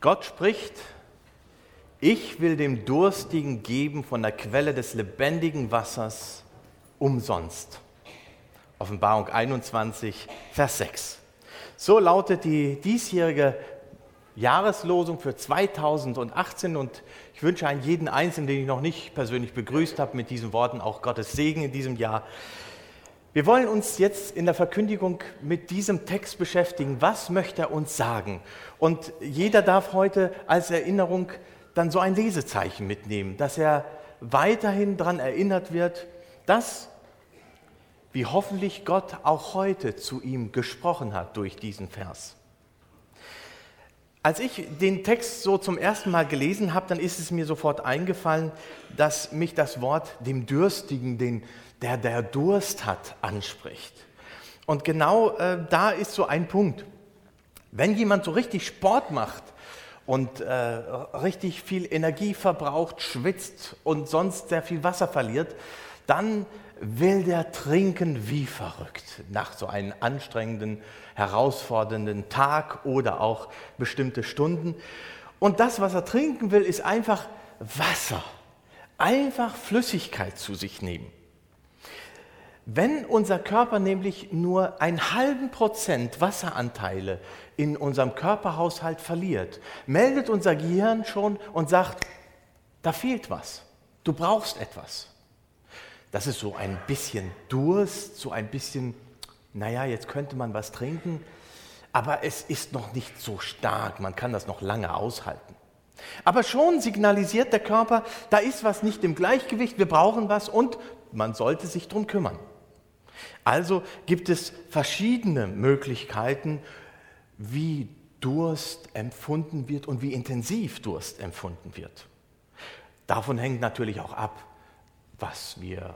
Gott spricht, ich will dem Durstigen geben von der Quelle des lebendigen Wassers umsonst. Offenbarung 21, Vers 6. So lautet die diesjährige Jahreslosung für 2018 und ich wünsche an jeden Einzelnen, den ich noch nicht persönlich begrüßt habe, mit diesen Worten auch Gottes Segen in diesem Jahr. Wir wollen uns jetzt in der Verkündigung mit diesem Text beschäftigen. Was möchte er uns sagen? Und jeder darf heute als Erinnerung dann so ein Lesezeichen mitnehmen, dass er weiterhin daran erinnert wird, dass, wie hoffentlich Gott auch heute zu ihm gesprochen hat durch diesen Vers. Als ich den Text so zum ersten Mal gelesen habe, dann ist es mir sofort eingefallen, dass mich das Wort dem Dürstigen, den, der der Durst hat, anspricht. Und genau äh, da ist so ein Punkt. Wenn jemand so richtig Sport macht und äh, richtig viel Energie verbraucht, schwitzt und sonst sehr viel Wasser verliert, dann will der trinken wie verrückt nach so einem anstrengenden, herausfordernden Tag oder auch bestimmte Stunden. Und das, was er trinken will, ist einfach Wasser, einfach Flüssigkeit zu sich nehmen. Wenn unser Körper nämlich nur einen halben Prozent Wasseranteile in unserem Körperhaushalt verliert, meldet unser Gehirn schon und sagt, da fehlt was, du brauchst etwas. Das ist so ein bisschen Durst, so ein bisschen, naja, jetzt könnte man was trinken, aber es ist noch nicht so stark, man kann das noch lange aushalten. Aber schon signalisiert der Körper, da ist was nicht im Gleichgewicht, wir brauchen was und man sollte sich darum kümmern. Also gibt es verschiedene Möglichkeiten, wie Durst empfunden wird und wie intensiv Durst empfunden wird. Davon hängt natürlich auch ab, was wir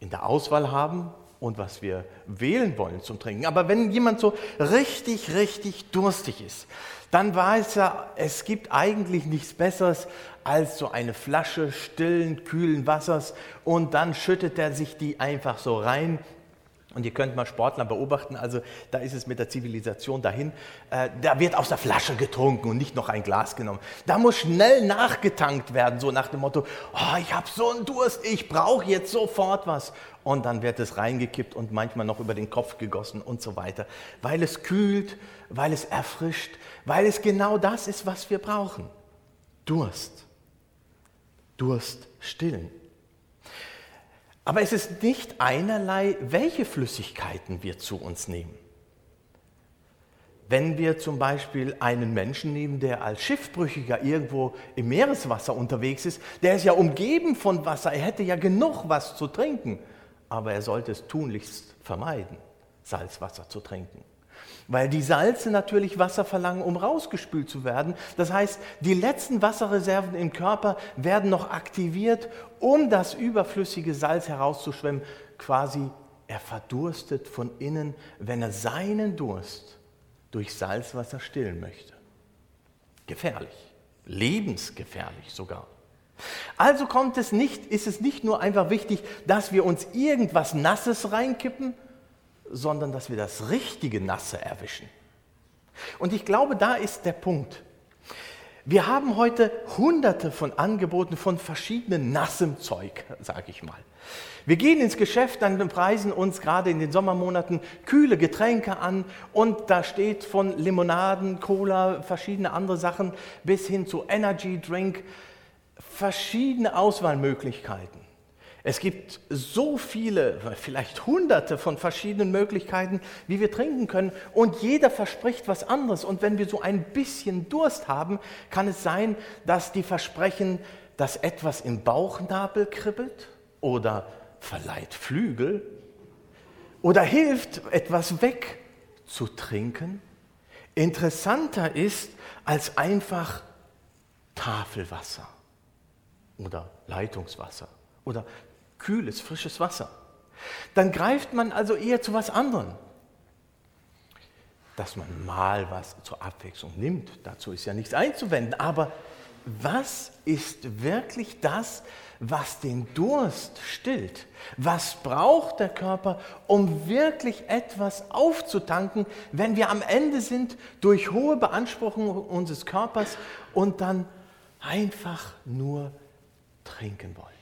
in der Auswahl haben und was wir wählen wollen zum Trinken. Aber wenn jemand so richtig, richtig durstig ist, dann weiß er, es gibt eigentlich nichts Besseres als so eine Flasche stillen, kühlen Wassers und dann schüttet er sich die einfach so rein und ihr könnt mal Sportler beobachten, also da ist es mit der Zivilisation dahin. Äh, da wird aus der Flasche getrunken und nicht noch ein Glas genommen. Da muss schnell nachgetankt werden, so nach dem Motto, oh, ich habe so einen Durst, ich brauche jetzt sofort was. Und dann wird es reingekippt und manchmal noch über den Kopf gegossen und so weiter. Weil es kühlt, weil es erfrischt, weil es genau das ist, was wir brauchen. Durst. Durst stillen. Aber es ist nicht einerlei, welche Flüssigkeiten wir zu uns nehmen. Wenn wir zum Beispiel einen Menschen nehmen, der als Schiffbrüchiger irgendwo im Meereswasser unterwegs ist, der ist ja umgeben von Wasser, er hätte ja genug was zu trinken, aber er sollte es tunlichst vermeiden, Salzwasser zu trinken weil die Salze natürlich Wasser verlangen, um rausgespült zu werden. Das heißt, die letzten Wasserreserven im Körper werden noch aktiviert, um das überflüssige Salz herauszuschwemmen. Quasi, er verdurstet von innen, wenn er seinen Durst durch Salzwasser stillen möchte. Gefährlich, lebensgefährlich sogar. Also kommt es nicht, ist es nicht nur einfach wichtig, dass wir uns irgendwas Nasses reinkippen, sondern dass wir das richtige Nasse erwischen. Und ich glaube, da ist der Punkt. Wir haben heute hunderte von Angeboten von verschiedenen nassem Zeug, sage ich mal. Wir gehen ins Geschäft, dann preisen uns gerade in den Sommermonaten kühle Getränke an und da steht von Limonaden, Cola, verschiedene andere Sachen bis hin zu Energy Drink, verschiedene Auswahlmöglichkeiten. Es gibt so viele, vielleicht hunderte von verschiedenen Möglichkeiten, wie wir trinken können. Und jeder verspricht was anderes. Und wenn wir so ein bisschen Durst haben, kann es sein, dass die versprechen, dass etwas im Bauchnabel kribbelt oder verleiht Flügel oder hilft, etwas wegzutrinken. Interessanter ist als einfach Tafelwasser oder Leitungswasser oder kühles, frisches Wasser. Dann greift man also eher zu was anderem. Dass man mal was zur Abwechslung nimmt, dazu ist ja nichts einzuwenden, aber was ist wirklich das, was den Durst stillt? Was braucht der Körper, um wirklich etwas aufzutanken, wenn wir am Ende sind durch hohe Beanspruchung unseres Körpers und dann einfach nur trinken wollen?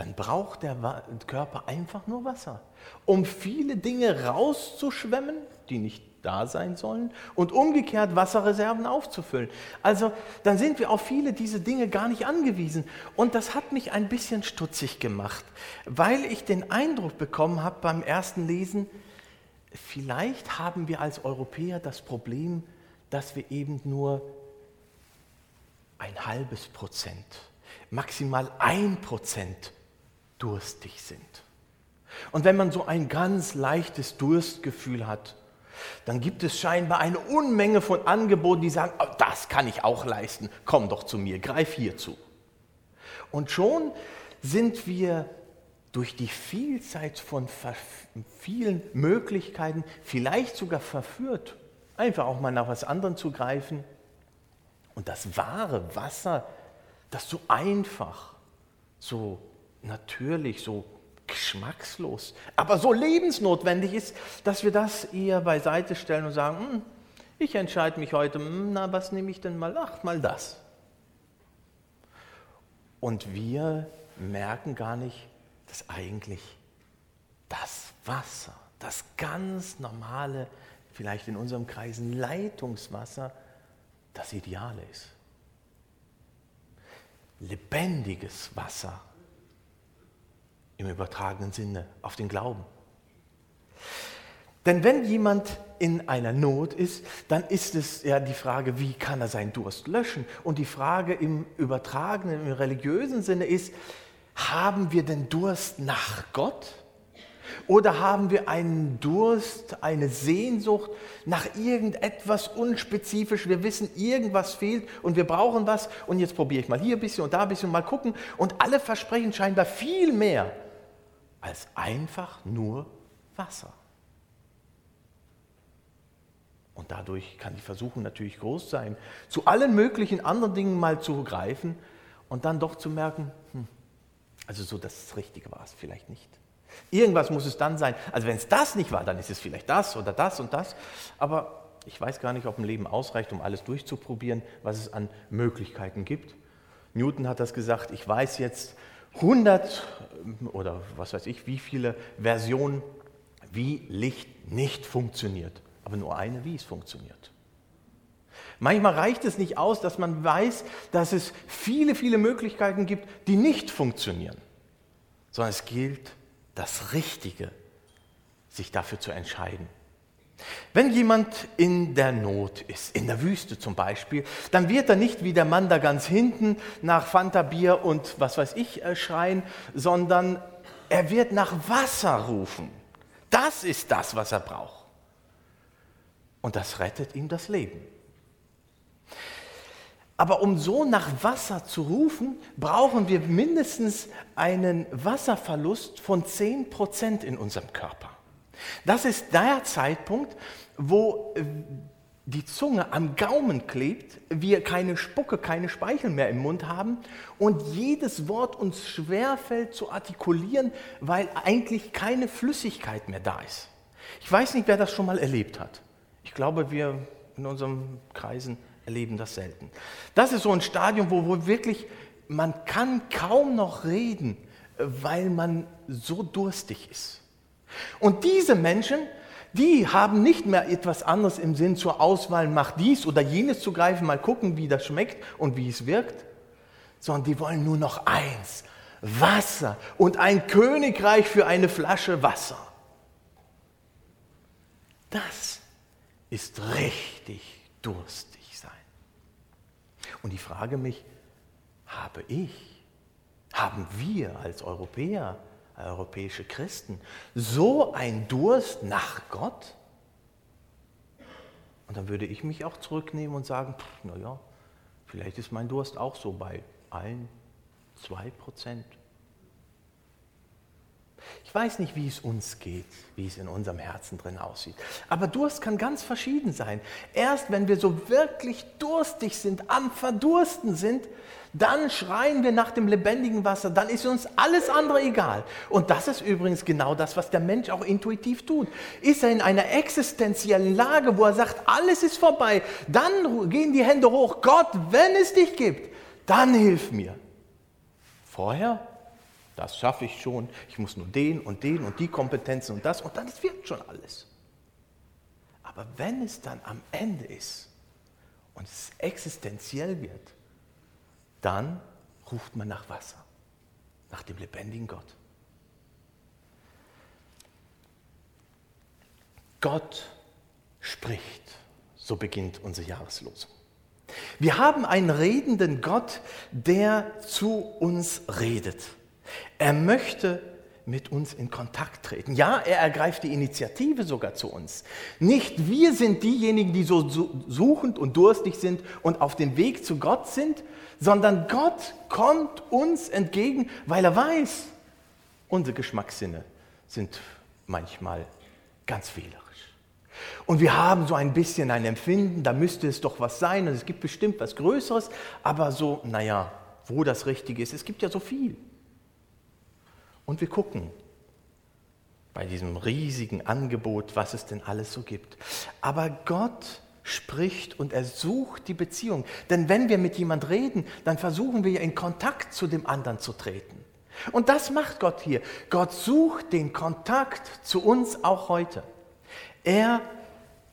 Dann braucht der Körper einfach nur Wasser, um viele Dinge rauszuschwemmen, die nicht da sein sollen und umgekehrt Wasserreserven aufzufüllen. Also dann sind wir auf viele diese Dinge gar nicht angewiesen. Und das hat mich ein bisschen stutzig gemacht, weil ich den Eindruck bekommen habe beim ersten Lesen, vielleicht haben wir als Europäer das Problem, dass wir eben nur ein halbes Prozent, maximal ein Prozent durstig sind. Und wenn man so ein ganz leichtes Durstgefühl hat, dann gibt es scheinbar eine Unmenge von Angeboten, die sagen, oh, das kann ich auch leisten, komm doch zu mir, greif hier zu. Und schon sind wir durch die Vielzeit von vielen Möglichkeiten vielleicht sogar verführt, einfach auch mal nach was anderem zu greifen. Und das wahre Wasser, das so einfach, so natürlich, so geschmackslos, aber so lebensnotwendig ist, dass wir das eher beiseite stellen und sagen, hm, ich entscheide mich heute, hm, na, was nehme ich denn mal? Ach, mal das. Und wir merken gar nicht, dass eigentlich das Wasser, das ganz normale, vielleicht in unserem Kreisen Leitungswasser, das Ideale ist. Lebendiges Wasser im übertragenen Sinne auf den Glauben. Denn wenn jemand in einer Not ist, dann ist es ja die Frage, wie kann er seinen Durst löschen? Und die Frage im übertragenen, im religiösen Sinne ist, haben wir denn Durst nach Gott? Oder haben wir einen Durst, eine Sehnsucht nach irgendetwas unspezifisch? Wir wissen, irgendwas fehlt und wir brauchen was und jetzt probiere ich mal hier ein bisschen und da ein bisschen und mal gucken. Und alle versprechen scheinbar viel mehr als einfach nur Wasser. Und dadurch kann die Versuchung natürlich groß sein, zu allen möglichen anderen Dingen mal zu greifen und dann doch zu merken, hm, also so das Richtige war es vielleicht nicht. Irgendwas muss es dann sein. Also wenn es das nicht war, dann ist es vielleicht das oder das und das. Aber ich weiß gar nicht, ob ein Leben ausreicht, um alles durchzuprobieren, was es an Möglichkeiten gibt. Newton hat das gesagt, ich weiß jetzt, 100 oder was weiß ich, wie viele Versionen, wie Licht nicht funktioniert, aber nur eine, wie es funktioniert. Manchmal reicht es nicht aus, dass man weiß, dass es viele, viele Möglichkeiten gibt, die nicht funktionieren, sondern es gilt, das Richtige, sich dafür zu entscheiden. Wenn jemand in der Not ist, in der Wüste zum Beispiel, dann wird er nicht wie der Mann da ganz hinten nach Fanta Bier und was weiß ich äh, schreien, sondern er wird nach Wasser rufen. Das ist das, was er braucht. Und das rettet ihm das Leben. Aber um so nach Wasser zu rufen, brauchen wir mindestens einen Wasserverlust von 10% in unserem Körper. Das ist der Zeitpunkt, wo äh, die Zunge am Gaumen klebt, wir keine Spucke, keine Speichel mehr im Mund haben und jedes Wort uns schwerfällt zu artikulieren, weil eigentlich keine Flüssigkeit mehr da ist. Ich weiß nicht, wer das schon mal erlebt hat. Ich glaube, wir in unseren Kreisen erleben das selten. Das ist so ein Stadium, wo, wo wirklich man kann kaum noch reden, weil man so durstig ist. Und diese Menschen, die haben nicht mehr etwas anderes im Sinn zur Auswahl, mach dies oder jenes zu greifen, mal gucken, wie das schmeckt und wie es wirkt, sondern die wollen nur noch eins, Wasser und ein Königreich für eine Flasche Wasser. Das ist richtig durstig sein. Und ich frage mich, habe ich, haben wir als Europäer europäische Christen, so ein Durst nach Gott? Und dann würde ich mich auch zurücknehmen und sagen, naja, vielleicht ist mein Durst auch so bei ein, zwei Prozent. Ich weiß nicht, wie es uns geht, wie es in unserem Herzen drin aussieht. Aber Durst kann ganz verschieden sein. Erst wenn wir so wirklich durstig sind, am Verdursten sind, dann schreien wir nach dem lebendigen Wasser, dann ist uns alles andere egal. Und das ist übrigens genau das, was der Mensch auch intuitiv tut. Ist er in einer existenziellen Lage, wo er sagt, alles ist vorbei, dann gehen die Hände hoch, Gott, wenn es dich gibt, dann hilf mir. Vorher, das schaffe ich schon, ich muss nur den und den und die Kompetenzen und das und dann wird schon alles. Aber wenn es dann am Ende ist und es existenziell wird, dann ruft man nach Wasser, nach dem lebendigen Gott. Gott spricht, so beginnt unsere Jahreslosung. Wir haben einen redenden Gott, der zu uns redet. Er möchte mit uns in Kontakt treten. Ja, er ergreift die Initiative sogar zu uns. Nicht wir sind diejenigen, die so suchend und durstig sind und auf dem Weg zu Gott sind, sondern Gott kommt uns entgegen, weil er weiß, unsere Geschmackssinne sind manchmal ganz fehlerisch. Und wir haben so ein bisschen ein Empfinden, da müsste es doch was sein und es gibt bestimmt was Größeres, aber so, naja, wo das Richtige ist, es gibt ja so viel. Und wir gucken bei diesem riesigen Angebot, was es denn alles so gibt. Aber Gott spricht und er sucht die Beziehung. Denn wenn wir mit jemand reden, dann versuchen wir ja in Kontakt zu dem anderen zu treten. Und das macht Gott hier. Gott sucht den Kontakt zu uns auch heute. Er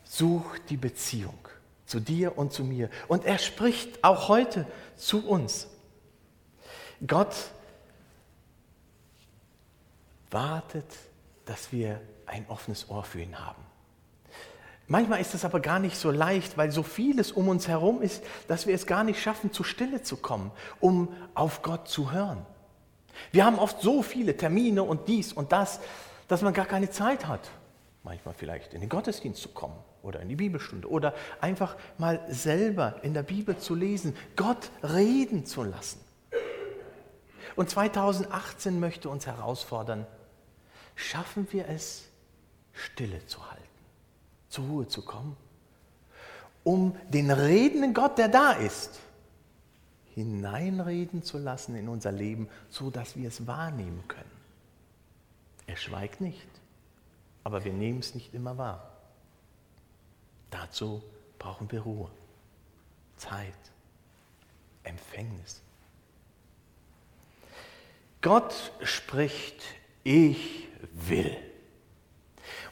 sucht die Beziehung zu dir und zu mir. Und er spricht auch heute zu uns. Gott wartet, dass wir ein offenes Ohr für ihn haben. Manchmal ist es aber gar nicht so leicht, weil so vieles um uns herum ist, dass wir es gar nicht schaffen, zur Stille zu kommen, um auf Gott zu hören. Wir haben oft so viele Termine und dies und das, dass man gar keine Zeit hat, manchmal vielleicht in den Gottesdienst zu kommen oder in die Bibelstunde oder einfach mal selber in der Bibel zu lesen, Gott reden zu lassen. Und 2018 möchte uns herausfordern, schaffen wir es, Stille zu halten zur Ruhe zu kommen, um den redenden Gott, der da ist, hineinreden zu lassen in unser Leben, so dass wir es wahrnehmen können. Er schweigt nicht, aber wir nehmen es nicht immer wahr. Dazu brauchen wir Ruhe, Zeit, Empfängnis. Gott spricht, ich will.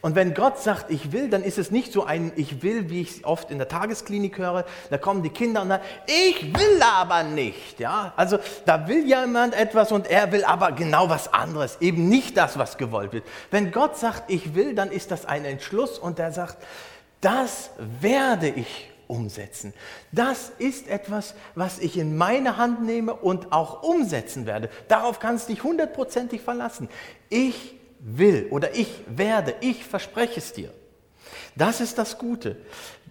Und wenn Gott sagt, ich will, dann ist es nicht so ein Ich will, wie ich es oft in der Tagesklinik höre. Da kommen die Kinder und sagen, ich will aber nicht. Ja? Also da will jemand etwas und er will aber genau was anderes, eben nicht das, was gewollt wird. Wenn Gott sagt, ich will, dann ist das ein Entschluss und er sagt, das werde ich umsetzen. Das ist etwas, was ich in meine Hand nehme und auch umsetzen werde. Darauf kannst du dich hundertprozentig verlassen. Ich will oder ich werde, ich verspreche es dir. Das ist das Gute.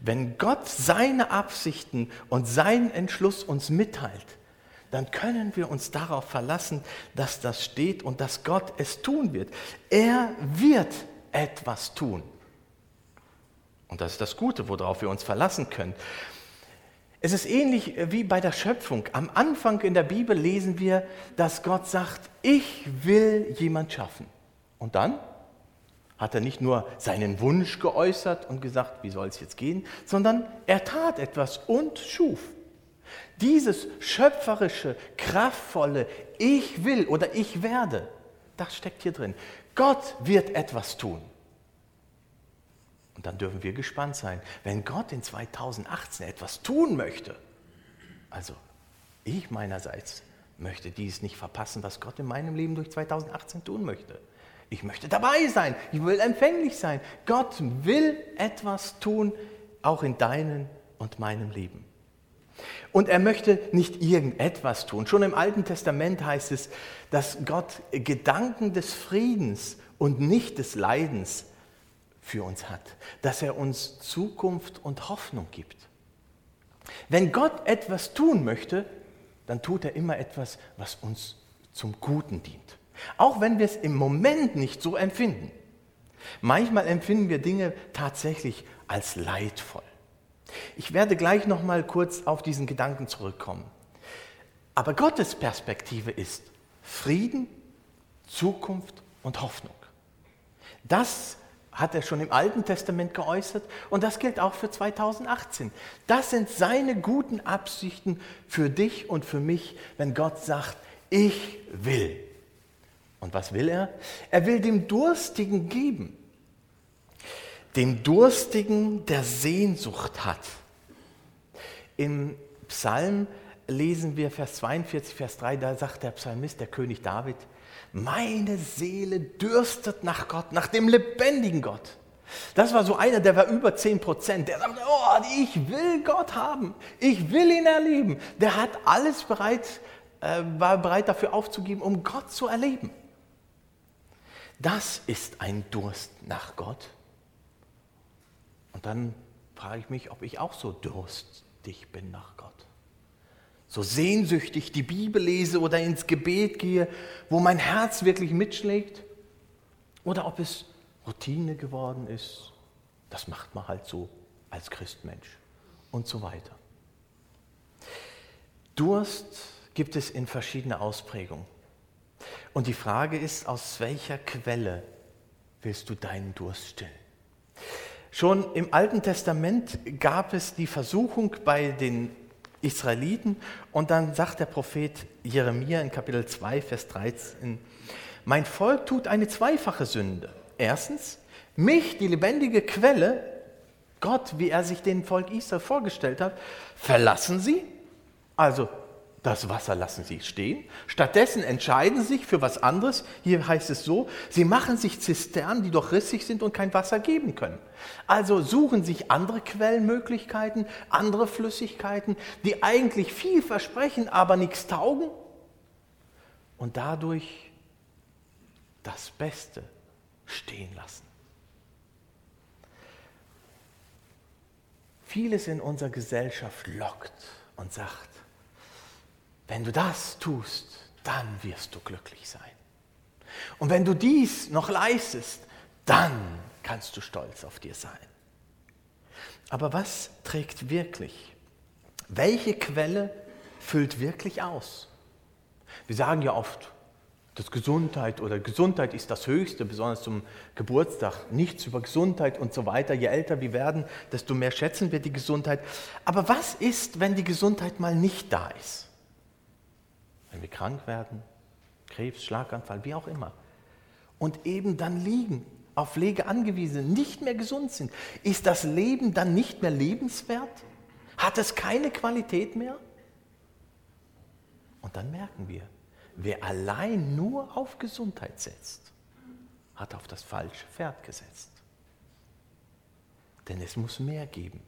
Wenn Gott seine Absichten und seinen Entschluss uns mitteilt, dann können wir uns darauf verlassen, dass das steht und dass Gott es tun wird. Er wird etwas tun. Und das ist das Gute, worauf wir uns verlassen können. Es ist ähnlich wie bei der Schöpfung. Am Anfang in der Bibel lesen wir, dass Gott sagt, ich will jemand schaffen. Und dann hat er nicht nur seinen Wunsch geäußert und gesagt, wie soll es jetzt gehen, sondern er tat etwas und schuf. Dieses schöpferische, kraftvolle Ich will oder ich werde, das steckt hier drin. Gott wird etwas tun. Und dann dürfen wir gespannt sein, wenn Gott in 2018 etwas tun möchte. Also ich meinerseits möchte dies nicht verpassen, was Gott in meinem Leben durch 2018 tun möchte. Ich möchte dabei sein. Ich will empfänglich sein. Gott will etwas tun, auch in deinem und meinem Leben. Und er möchte nicht irgendetwas tun. Schon im Alten Testament heißt es, dass Gott Gedanken des Friedens und nicht des Leidens für uns hat. Dass er uns Zukunft und Hoffnung gibt. Wenn Gott etwas tun möchte, dann tut er immer etwas, was uns zum Guten dient. Auch wenn wir es im Moment nicht so empfinden. Manchmal empfinden wir Dinge tatsächlich als leidvoll. Ich werde gleich noch mal kurz auf diesen Gedanken zurückkommen. Aber Gottes Perspektive ist Frieden, Zukunft und Hoffnung. Das hat er schon im Alten Testament geäußert und das gilt auch für 2018. Das sind seine guten Absichten für dich und für mich, wenn Gott sagt, ich will. Und was will er? Er will dem Durstigen geben. Dem Durstigen, der Sehnsucht hat. Im Psalm lesen wir Vers 42, Vers 3, da sagt der Psalmist, der König David, meine Seele dürstet nach Gott, nach dem lebendigen Gott. Das war so einer, der war über 10 Prozent. Der sagte, oh, ich will Gott haben. Ich will ihn erleben. Der hat alles bereit, äh, war bereit dafür aufzugeben, um Gott zu erleben. Das ist ein Durst nach Gott. Und dann frage ich mich, ob ich auch so durstig bin nach Gott. So sehnsüchtig die Bibel lese oder ins Gebet gehe, wo mein Herz wirklich mitschlägt. Oder ob es Routine geworden ist. Das macht man halt so als Christmensch und so weiter. Durst gibt es in verschiedene Ausprägungen. Und die Frage ist, aus welcher Quelle willst du deinen Durst stillen? Schon im Alten Testament gab es die Versuchung bei den Israeliten und dann sagt der Prophet Jeremia in Kapitel 2, Vers 13, mein Volk tut eine zweifache Sünde. Erstens, mich, die lebendige Quelle, Gott, wie er sich den Volk Israel vorgestellt hat, verlassen sie, also das Wasser lassen sie stehen. Stattdessen entscheiden sie sich für was anderes. Hier heißt es so, sie machen sich Zisternen, die doch rissig sind und kein Wasser geben können. Also suchen sich andere Quellenmöglichkeiten, andere Flüssigkeiten, die eigentlich viel versprechen, aber nichts taugen. Und dadurch das Beste stehen lassen. Vieles in unserer Gesellschaft lockt und sagt, wenn du das tust, dann wirst du glücklich sein. Und wenn du dies noch leistest, dann kannst du stolz auf dir sein. Aber was trägt wirklich? Welche Quelle füllt wirklich aus? Wir sagen ja oft, dass Gesundheit oder Gesundheit ist das Höchste, besonders zum Geburtstag. Nichts über Gesundheit und so weiter. Je älter wir werden, desto mehr schätzen wir die Gesundheit. Aber was ist, wenn die Gesundheit mal nicht da ist? Wenn wir krank werden, Krebs, Schlaganfall, wie auch immer, und eben dann liegen, auf Pflege angewiesen, nicht mehr gesund sind, ist das Leben dann nicht mehr lebenswert? Hat es keine Qualität mehr? Und dann merken wir, wer allein nur auf Gesundheit setzt, hat auf das falsche Pferd gesetzt. Denn es muss mehr geben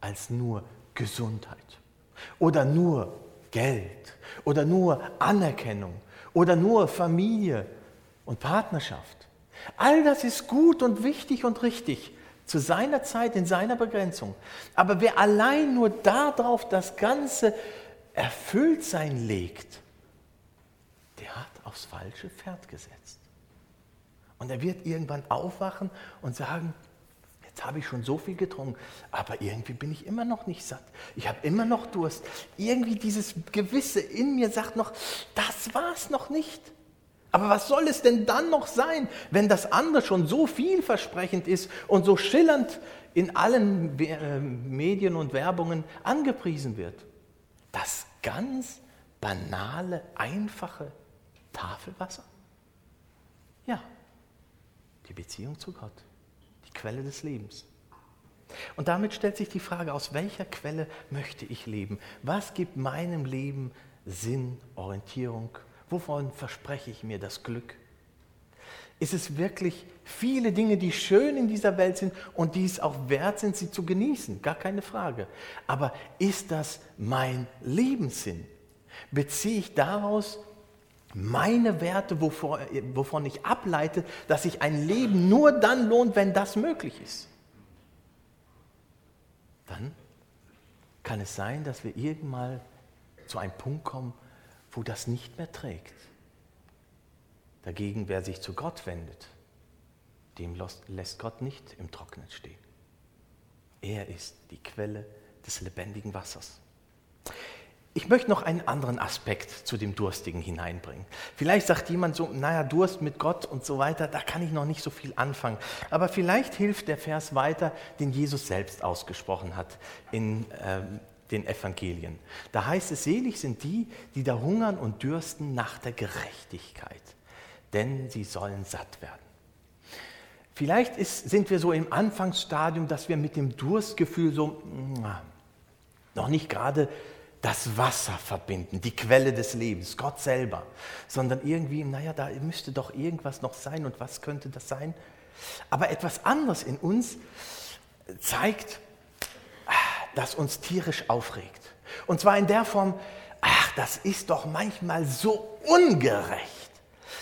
als nur Gesundheit oder nur Geld oder nur Anerkennung oder nur Familie und Partnerschaft. All das ist gut und wichtig und richtig zu seiner Zeit, in seiner Begrenzung. Aber wer allein nur darauf das ganze Erfülltsein legt, der hat aufs falsche Pferd gesetzt. Und er wird irgendwann aufwachen und sagen, Jetzt habe ich schon so viel getrunken, aber irgendwie bin ich immer noch nicht satt. Ich habe immer noch Durst. Irgendwie dieses Gewisse in mir sagt noch, das war es noch nicht. Aber was soll es denn dann noch sein, wenn das andere schon so vielversprechend ist und so schillernd in allen äh, Medien und Werbungen angepriesen wird? Das ganz banale, einfache Tafelwasser? Ja, die Beziehung zu Gott die Quelle des Lebens. Und damit stellt sich die Frage, aus welcher Quelle möchte ich leben? Was gibt meinem Leben Sinn, Orientierung? Wovon verspreche ich mir das Glück? Ist es wirklich viele Dinge, die schön in dieser Welt sind und die es auch wert sind, sie zu genießen? Gar keine Frage. Aber ist das mein Lebenssinn? Beziehe ich daraus meine Werte, wovon ich ableite, dass sich ein Leben nur dann lohnt, wenn das möglich ist, dann kann es sein, dass wir irgendwann zu einem Punkt kommen, wo das nicht mehr trägt. Dagegen, wer sich zu Gott wendet, dem lässt Gott nicht im Trockenen stehen. Er ist die Quelle des lebendigen Wassers. Ich möchte noch einen anderen Aspekt zu dem Durstigen hineinbringen. Vielleicht sagt jemand so, naja, Durst mit Gott und so weiter, da kann ich noch nicht so viel anfangen. Aber vielleicht hilft der Vers weiter, den Jesus selbst ausgesprochen hat in äh, den Evangelien. Da heißt es, selig sind die, die da hungern und dürsten nach der Gerechtigkeit, denn sie sollen satt werden. Vielleicht ist, sind wir so im Anfangsstadium, dass wir mit dem Durstgefühl so noch nicht gerade das Wasser verbinden, die Quelle des Lebens, Gott selber, sondern irgendwie, naja, da müsste doch irgendwas noch sein und was könnte das sein? Aber etwas anderes in uns zeigt, das uns tierisch aufregt. Und zwar in der Form, ach, das ist doch manchmal so ungerecht.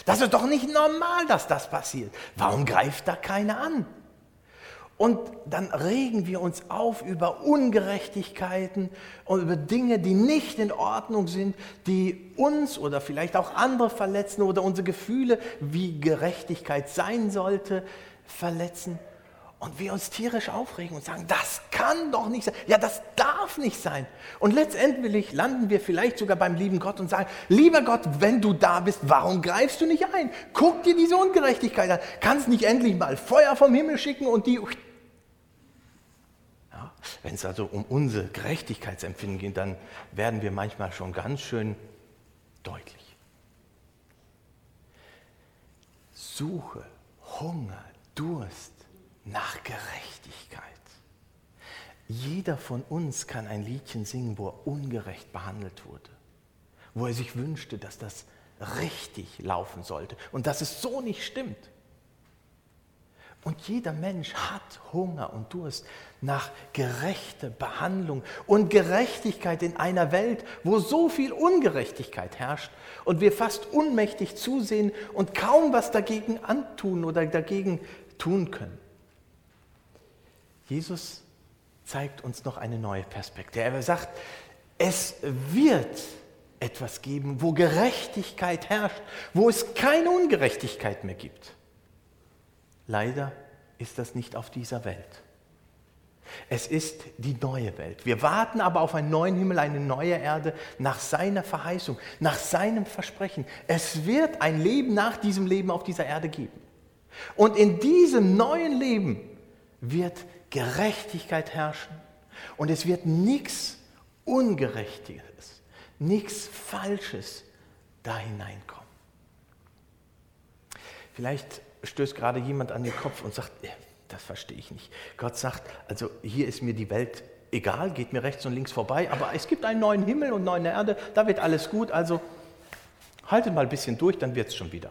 Das ist doch nicht normal, dass das passiert. Warum greift da keiner an? Und dann regen wir uns auf über Ungerechtigkeiten und über Dinge, die nicht in Ordnung sind, die uns oder vielleicht auch andere verletzen oder unsere Gefühle, wie Gerechtigkeit sein sollte, verletzen. Und wir uns tierisch aufregen und sagen, das kann doch nicht sein. Ja, das darf nicht sein. Und letztendlich landen wir vielleicht sogar beim lieben Gott und sagen, lieber Gott, wenn du da bist, warum greifst du nicht ein? Guck dir diese Ungerechtigkeit an. Kannst nicht endlich mal Feuer vom Himmel schicken und die wenn es also um unser Gerechtigkeitsempfinden geht, dann werden wir manchmal schon ganz schön deutlich. Suche, Hunger, Durst nach Gerechtigkeit. Jeder von uns kann ein Liedchen singen, wo er ungerecht behandelt wurde, wo er sich wünschte, dass das richtig laufen sollte und dass es so nicht stimmt. Und jeder Mensch hat Hunger und Durst nach gerechter Behandlung und Gerechtigkeit in einer Welt, wo so viel Ungerechtigkeit herrscht und wir fast unmächtig zusehen und kaum was dagegen antun oder dagegen tun können. Jesus zeigt uns noch eine neue Perspektive. Er sagt, es wird etwas geben, wo Gerechtigkeit herrscht, wo es keine Ungerechtigkeit mehr gibt. Leider ist das nicht auf dieser Welt. Es ist die neue Welt. Wir warten aber auf einen neuen Himmel, eine neue Erde, nach seiner Verheißung, nach seinem Versprechen. Es wird ein Leben nach diesem Leben auf dieser Erde geben. Und in diesem neuen Leben wird Gerechtigkeit herrschen und es wird nichts Ungerechtiges, nichts Falsches da hineinkommen. Vielleicht stößt gerade jemand an den Kopf und sagt, das verstehe ich nicht. Gott sagt, also hier ist mir die Welt egal, geht mir rechts und links vorbei, aber es gibt einen neuen Himmel und neue Erde, da wird alles gut, also haltet mal ein bisschen durch, dann wird es schon wieder.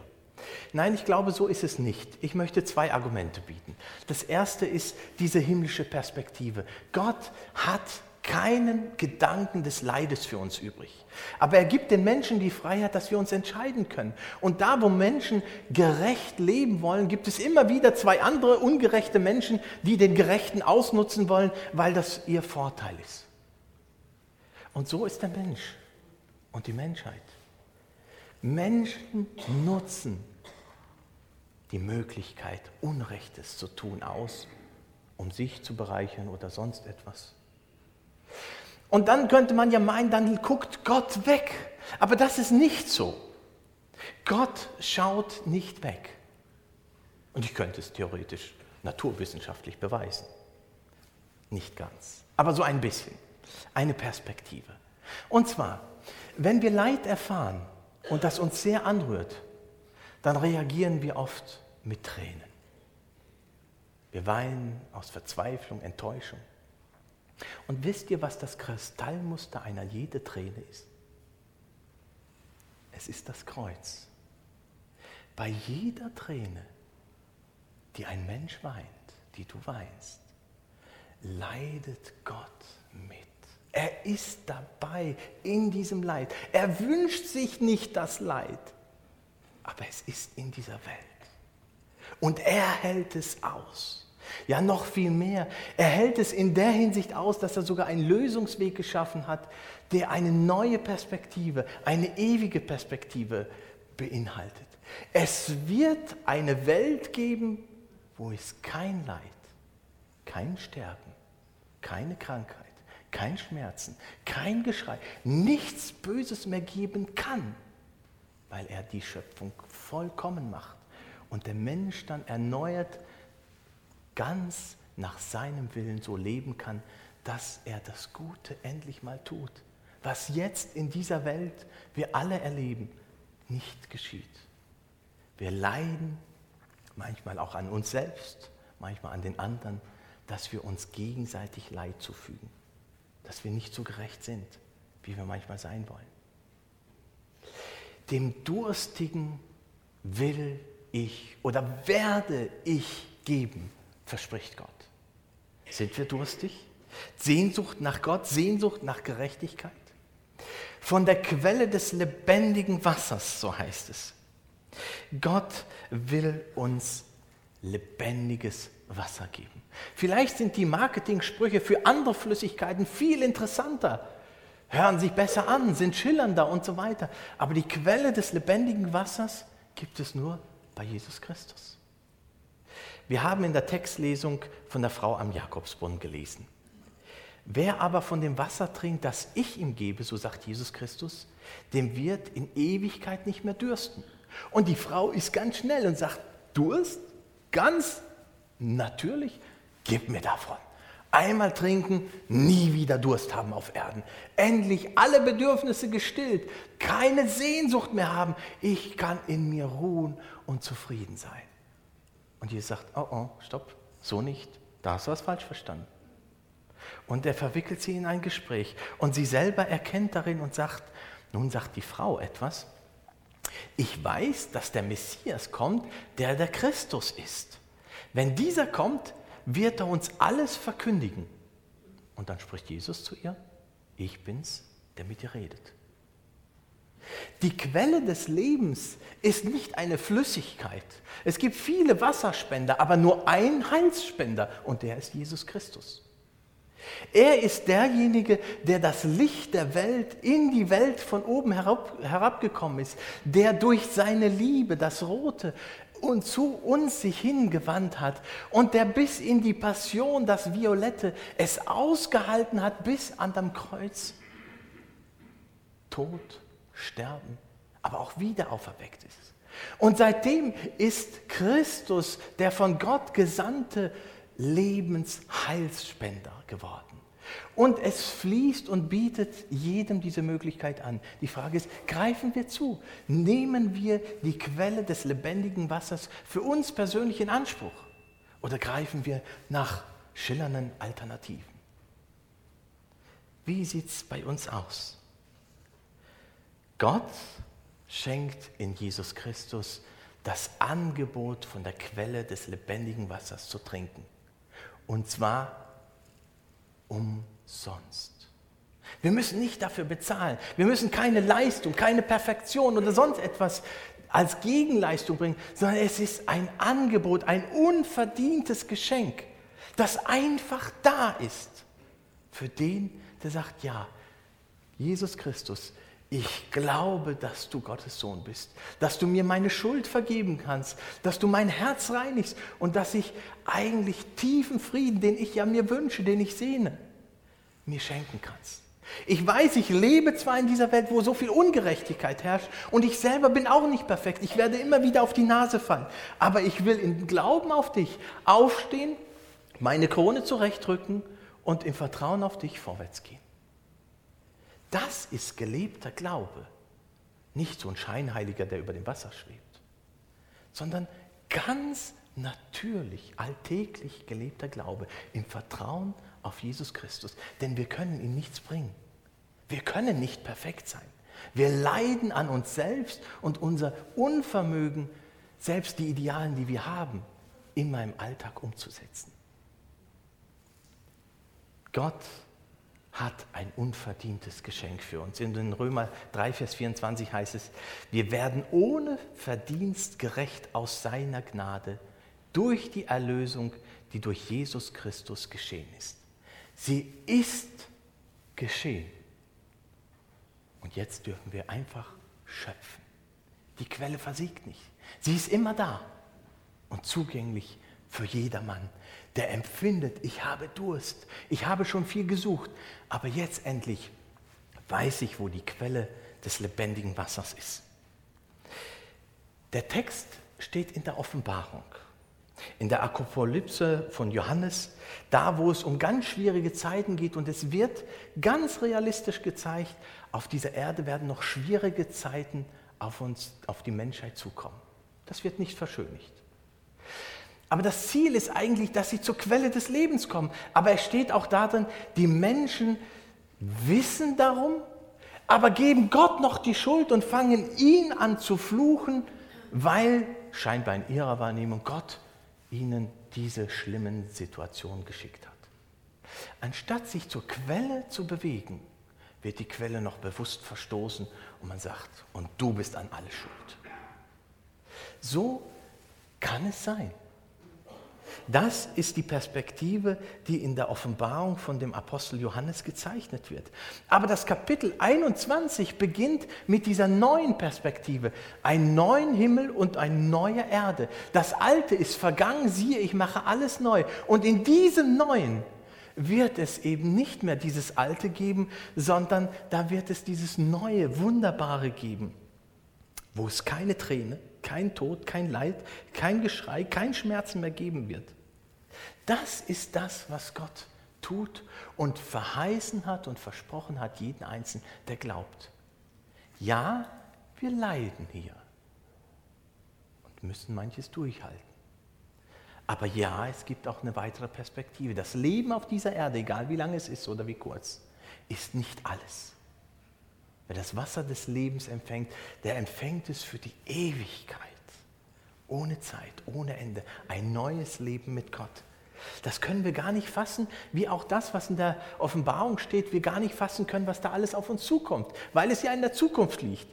Nein, ich glaube, so ist es nicht. Ich möchte zwei Argumente bieten. Das erste ist diese himmlische Perspektive. Gott hat keinen Gedanken des Leides für uns übrig. Aber er gibt den Menschen die Freiheit, dass wir uns entscheiden können. Und da, wo Menschen gerecht leben wollen, gibt es immer wieder zwei andere ungerechte Menschen, die den Gerechten ausnutzen wollen, weil das ihr Vorteil ist. Und so ist der Mensch und die Menschheit. Menschen nutzen die Möglichkeit, Unrechtes zu tun aus, um sich zu bereichern oder sonst etwas. Und dann könnte man ja meinen, dann guckt Gott weg. Aber das ist nicht so. Gott schaut nicht weg. Und ich könnte es theoretisch naturwissenschaftlich beweisen. Nicht ganz, aber so ein bisschen. Eine Perspektive. Und zwar, wenn wir Leid erfahren und das uns sehr anrührt, dann reagieren wir oft mit Tränen. Wir weinen aus Verzweiflung, Enttäuschung. Und wisst ihr, was das Kristallmuster einer jede Träne ist? Es ist das Kreuz. Bei jeder Träne, die ein Mensch weint, die du weinst, leidet Gott mit. Er ist dabei in diesem Leid. Er wünscht sich nicht das Leid, aber es ist in dieser Welt. Und er hält es aus. Ja, noch viel mehr. Er hält es in der Hinsicht aus, dass er sogar einen Lösungsweg geschaffen hat, der eine neue Perspektive, eine ewige Perspektive beinhaltet. Es wird eine Welt geben, wo es kein Leid, kein Sterben, keine Krankheit, kein Schmerzen, kein Geschrei, nichts Böses mehr geben kann, weil er die Schöpfung vollkommen macht und der Mensch dann erneuert ganz nach seinem Willen so leben kann, dass er das Gute endlich mal tut, was jetzt in dieser Welt wir alle erleben, nicht geschieht. Wir leiden manchmal auch an uns selbst, manchmal an den anderen, dass wir uns gegenseitig Leid zufügen, dass wir nicht so gerecht sind, wie wir manchmal sein wollen. Dem Durstigen will ich oder werde ich geben, verspricht Gott. Sind wir durstig? Sehnsucht nach Gott, Sehnsucht nach Gerechtigkeit? Von der Quelle des lebendigen Wassers, so heißt es. Gott will uns lebendiges Wasser geben. Vielleicht sind die Marketingsprüche für andere Flüssigkeiten viel interessanter, hören sich besser an, sind schillernder und so weiter. Aber die Quelle des lebendigen Wassers gibt es nur bei Jesus Christus. Wir haben in der Textlesung von der Frau am Jakobsbrunnen gelesen. Wer aber von dem Wasser trinkt, das ich ihm gebe, so sagt Jesus Christus, dem wird in Ewigkeit nicht mehr dürsten. Und die Frau ist ganz schnell und sagt, Durst? Ganz natürlich, gib mir davon. Einmal trinken, nie wieder Durst haben auf Erden. Endlich alle Bedürfnisse gestillt, keine Sehnsucht mehr haben. Ich kann in mir ruhen und zufrieden sein. Und Jesus sagt, oh oh, stopp, so nicht. Da hast du was falsch verstanden. Und er verwickelt sie in ein Gespräch. Und sie selber erkennt darin und sagt, nun sagt die Frau etwas, ich weiß, dass der Messias kommt, der der Christus ist. Wenn dieser kommt, wird er uns alles verkündigen. Und dann spricht Jesus zu ihr, ich bin's, der mit dir redet. Die Quelle des Lebens ist nicht eine Flüssigkeit. Es gibt viele Wasserspender, aber nur ein Heilsspender und der ist Jesus Christus. Er ist derjenige, der das Licht der Welt in die Welt von oben herab, herabgekommen ist, der durch seine Liebe das Rote und zu uns sich hingewandt hat und der bis in die Passion, das Violette, es ausgehalten hat bis an dem Kreuz. Tod, Sterben, aber auch wieder auferweckt ist. Und seitdem ist Christus der von Gott gesandte Lebensheilsspender geworden. Und es fließt und bietet jedem diese Möglichkeit an. Die Frage ist, greifen wir zu? Nehmen wir die Quelle des lebendigen Wassers für uns persönlich in Anspruch? Oder greifen wir nach schillernden Alternativen? Wie sieht es bei uns aus? Gott schenkt in Jesus Christus das Angebot von der Quelle des lebendigen Wassers zu trinken. Und zwar umsonst. Wir müssen nicht dafür bezahlen. Wir müssen keine Leistung, keine Perfektion oder sonst etwas als Gegenleistung bringen, sondern es ist ein Angebot, ein unverdientes Geschenk, das einfach da ist für den, der sagt, ja, Jesus Christus, ich glaube, dass du Gottes Sohn bist, dass du mir meine Schuld vergeben kannst, dass du mein Herz reinigst und dass ich eigentlich tiefen Frieden, den ich ja mir wünsche, den ich sehne, mir schenken kannst. Ich weiß, ich lebe zwar in dieser Welt, wo so viel Ungerechtigkeit herrscht und ich selber bin auch nicht perfekt. Ich werde immer wieder auf die Nase fallen. Aber ich will im Glauben auf dich aufstehen, meine Krone zurechtrücken und im Vertrauen auf dich vorwärts gehen. Das ist gelebter Glaube. Nicht so ein Scheinheiliger, der über dem Wasser schwebt, sondern ganz natürlich, alltäglich gelebter Glaube im Vertrauen auf Jesus Christus. Denn wir können ihm nichts bringen. Wir können nicht perfekt sein. Wir leiden an uns selbst und unser Unvermögen, selbst die Idealen, die wir haben, immer im Alltag umzusetzen. Gott hat ein unverdientes Geschenk für uns. In den Römer 3, Vers 24 heißt es, wir werden ohne Verdienst gerecht aus seiner Gnade durch die Erlösung, die durch Jesus Christus geschehen ist. Sie ist geschehen. Und jetzt dürfen wir einfach schöpfen. Die Quelle versiegt nicht. Sie ist immer da und zugänglich für jedermann, der empfindet, ich habe Durst, ich habe schon viel gesucht, aber jetzt endlich weiß ich, wo die Quelle des lebendigen Wassers ist. Der Text steht in der Offenbarung, in der Apokalypse von Johannes, da wo es um ganz schwierige Zeiten geht und es wird ganz realistisch gezeigt, auf dieser Erde werden noch schwierige Zeiten auf uns, auf die Menschheit zukommen. Das wird nicht verschönigt. Aber das Ziel ist eigentlich, dass sie zur Quelle des Lebens kommen. Aber es steht auch darin, die Menschen wissen darum, aber geben Gott noch die Schuld und fangen ihn an zu fluchen, weil scheinbar in ihrer Wahrnehmung Gott ihnen diese schlimmen Situationen geschickt hat. Anstatt sich zur Quelle zu bewegen, wird die Quelle noch bewusst verstoßen und man sagt, und du bist an alle schuld. So kann es sein. Das ist die Perspektive, die in der Offenbarung von dem Apostel Johannes gezeichnet wird. Aber das Kapitel 21 beginnt mit dieser neuen Perspektive. Ein neuen Himmel und eine neue Erde. Das Alte ist vergangen, siehe, ich mache alles neu. Und in diesem Neuen wird es eben nicht mehr dieses Alte geben, sondern da wird es dieses Neue, Wunderbare geben, wo es keine Träne, kein Tod, kein Leid, kein Geschrei, kein Schmerzen mehr geben wird. Das ist das, was Gott tut und verheißen hat und versprochen hat, jeden Einzelnen, der glaubt. Ja, wir leiden hier und müssen manches durchhalten. Aber ja, es gibt auch eine weitere Perspektive. Das Leben auf dieser Erde, egal wie lange es ist oder wie kurz, ist nicht alles. Wer das Wasser des Lebens empfängt, der empfängt es für die Ewigkeit. Ohne Zeit, ohne Ende. Ein neues Leben mit Gott. Das können wir gar nicht fassen, wie auch das, was in der Offenbarung steht, wir gar nicht fassen können, was da alles auf uns zukommt, weil es ja in der Zukunft liegt.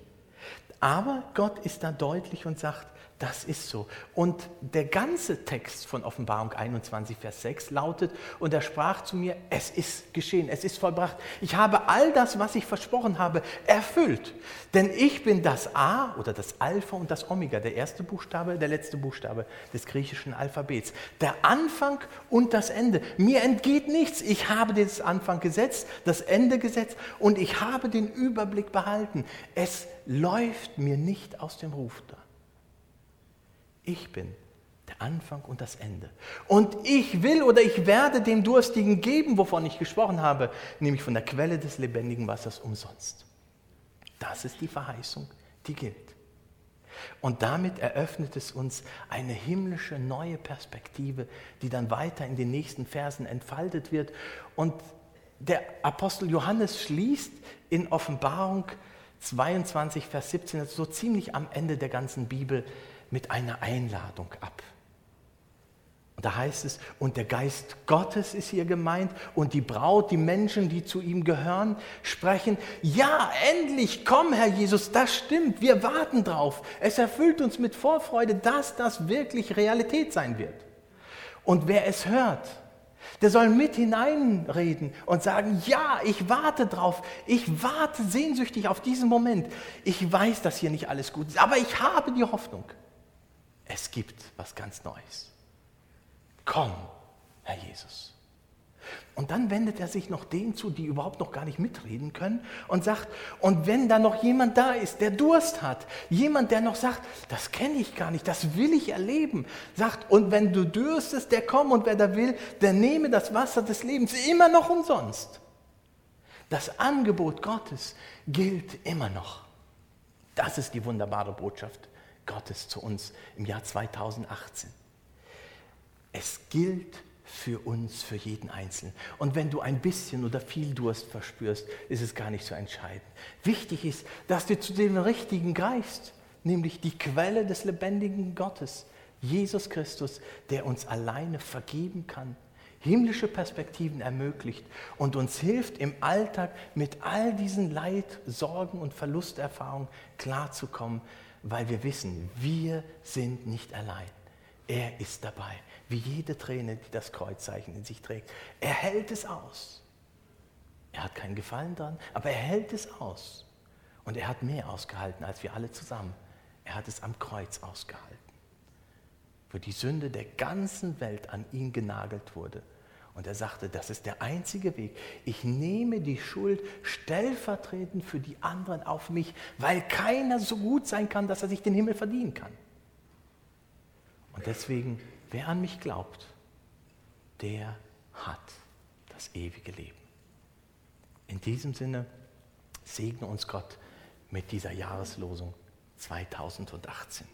Aber Gott ist da deutlich und sagt, das ist so. Und der ganze Text von Offenbarung 21, Vers 6 lautet, und er sprach zu mir, es ist geschehen, es ist vollbracht. Ich habe all das, was ich versprochen habe, erfüllt. Denn ich bin das A oder das Alpha und das Omega, der erste Buchstabe, der letzte Buchstabe des griechischen Alphabets. Der Anfang und das Ende. Mir entgeht nichts. Ich habe den Anfang gesetzt, das Ende gesetzt und ich habe den Überblick behalten. Es läuft mir nicht aus dem Ruf. Ich bin der Anfang und das Ende. Und ich will oder ich werde dem Durstigen geben, wovon ich gesprochen habe, nämlich von der Quelle des lebendigen Wassers umsonst. Das ist die Verheißung, die gilt. Und damit eröffnet es uns eine himmlische neue Perspektive, die dann weiter in den nächsten Versen entfaltet wird. Und der Apostel Johannes schließt in Offenbarung 22, Vers 17, so ziemlich am Ende der ganzen Bibel, mit einer Einladung ab. Und da heißt es, und der Geist Gottes ist hier gemeint und die Braut, die Menschen, die zu ihm gehören, sprechen, ja, endlich, komm, Herr Jesus, das stimmt, wir warten drauf. Es erfüllt uns mit Vorfreude, dass das wirklich Realität sein wird. Und wer es hört, der soll mit hineinreden und sagen, ja, ich warte drauf, ich warte sehnsüchtig auf diesen Moment. Ich weiß, dass hier nicht alles gut ist, aber ich habe die Hoffnung es gibt was ganz Neues. Komm, Herr Jesus. Und dann wendet er sich noch denen zu, die überhaupt noch gar nicht mitreden können und sagt, und wenn da noch jemand da ist, der Durst hat, jemand, der noch sagt, das kenne ich gar nicht, das will ich erleben, sagt, und wenn du dürstest, der komm und wer da will, der nehme das Wasser des Lebens immer noch umsonst. Das Angebot Gottes gilt immer noch. Das ist die wunderbare Botschaft Gottes zu uns im Jahr 2018. Es gilt für uns, für jeden Einzelnen. Und wenn du ein bisschen oder viel Durst verspürst, ist es gar nicht so entscheidend. Wichtig ist, dass du zu dem Richtigen greifst, nämlich die Quelle des lebendigen Gottes, Jesus Christus, der uns alleine vergeben kann, himmlische Perspektiven ermöglicht und uns hilft, im Alltag mit all diesen Leid, Sorgen und Verlusterfahrungen klarzukommen, weil wir wissen, wir sind nicht allein. Er ist dabei, wie jede Träne, die das Kreuzzeichen in sich trägt. Er hält es aus. Er hat keinen Gefallen dran, aber er hält es aus. Und er hat mehr ausgehalten als wir alle zusammen. Er hat es am Kreuz ausgehalten, wo die Sünde der ganzen Welt an ihn genagelt wurde. Und er sagte, das ist der einzige Weg. Ich nehme die Schuld stellvertretend für die anderen auf mich, weil keiner so gut sein kann, dass er sich den Himmel verdienen kann. Und deswegen, wer an mich glaubt, der hat das ewige Leben. In diesem Sinne segne uns Gott mit dieser Jahreslosung 2018.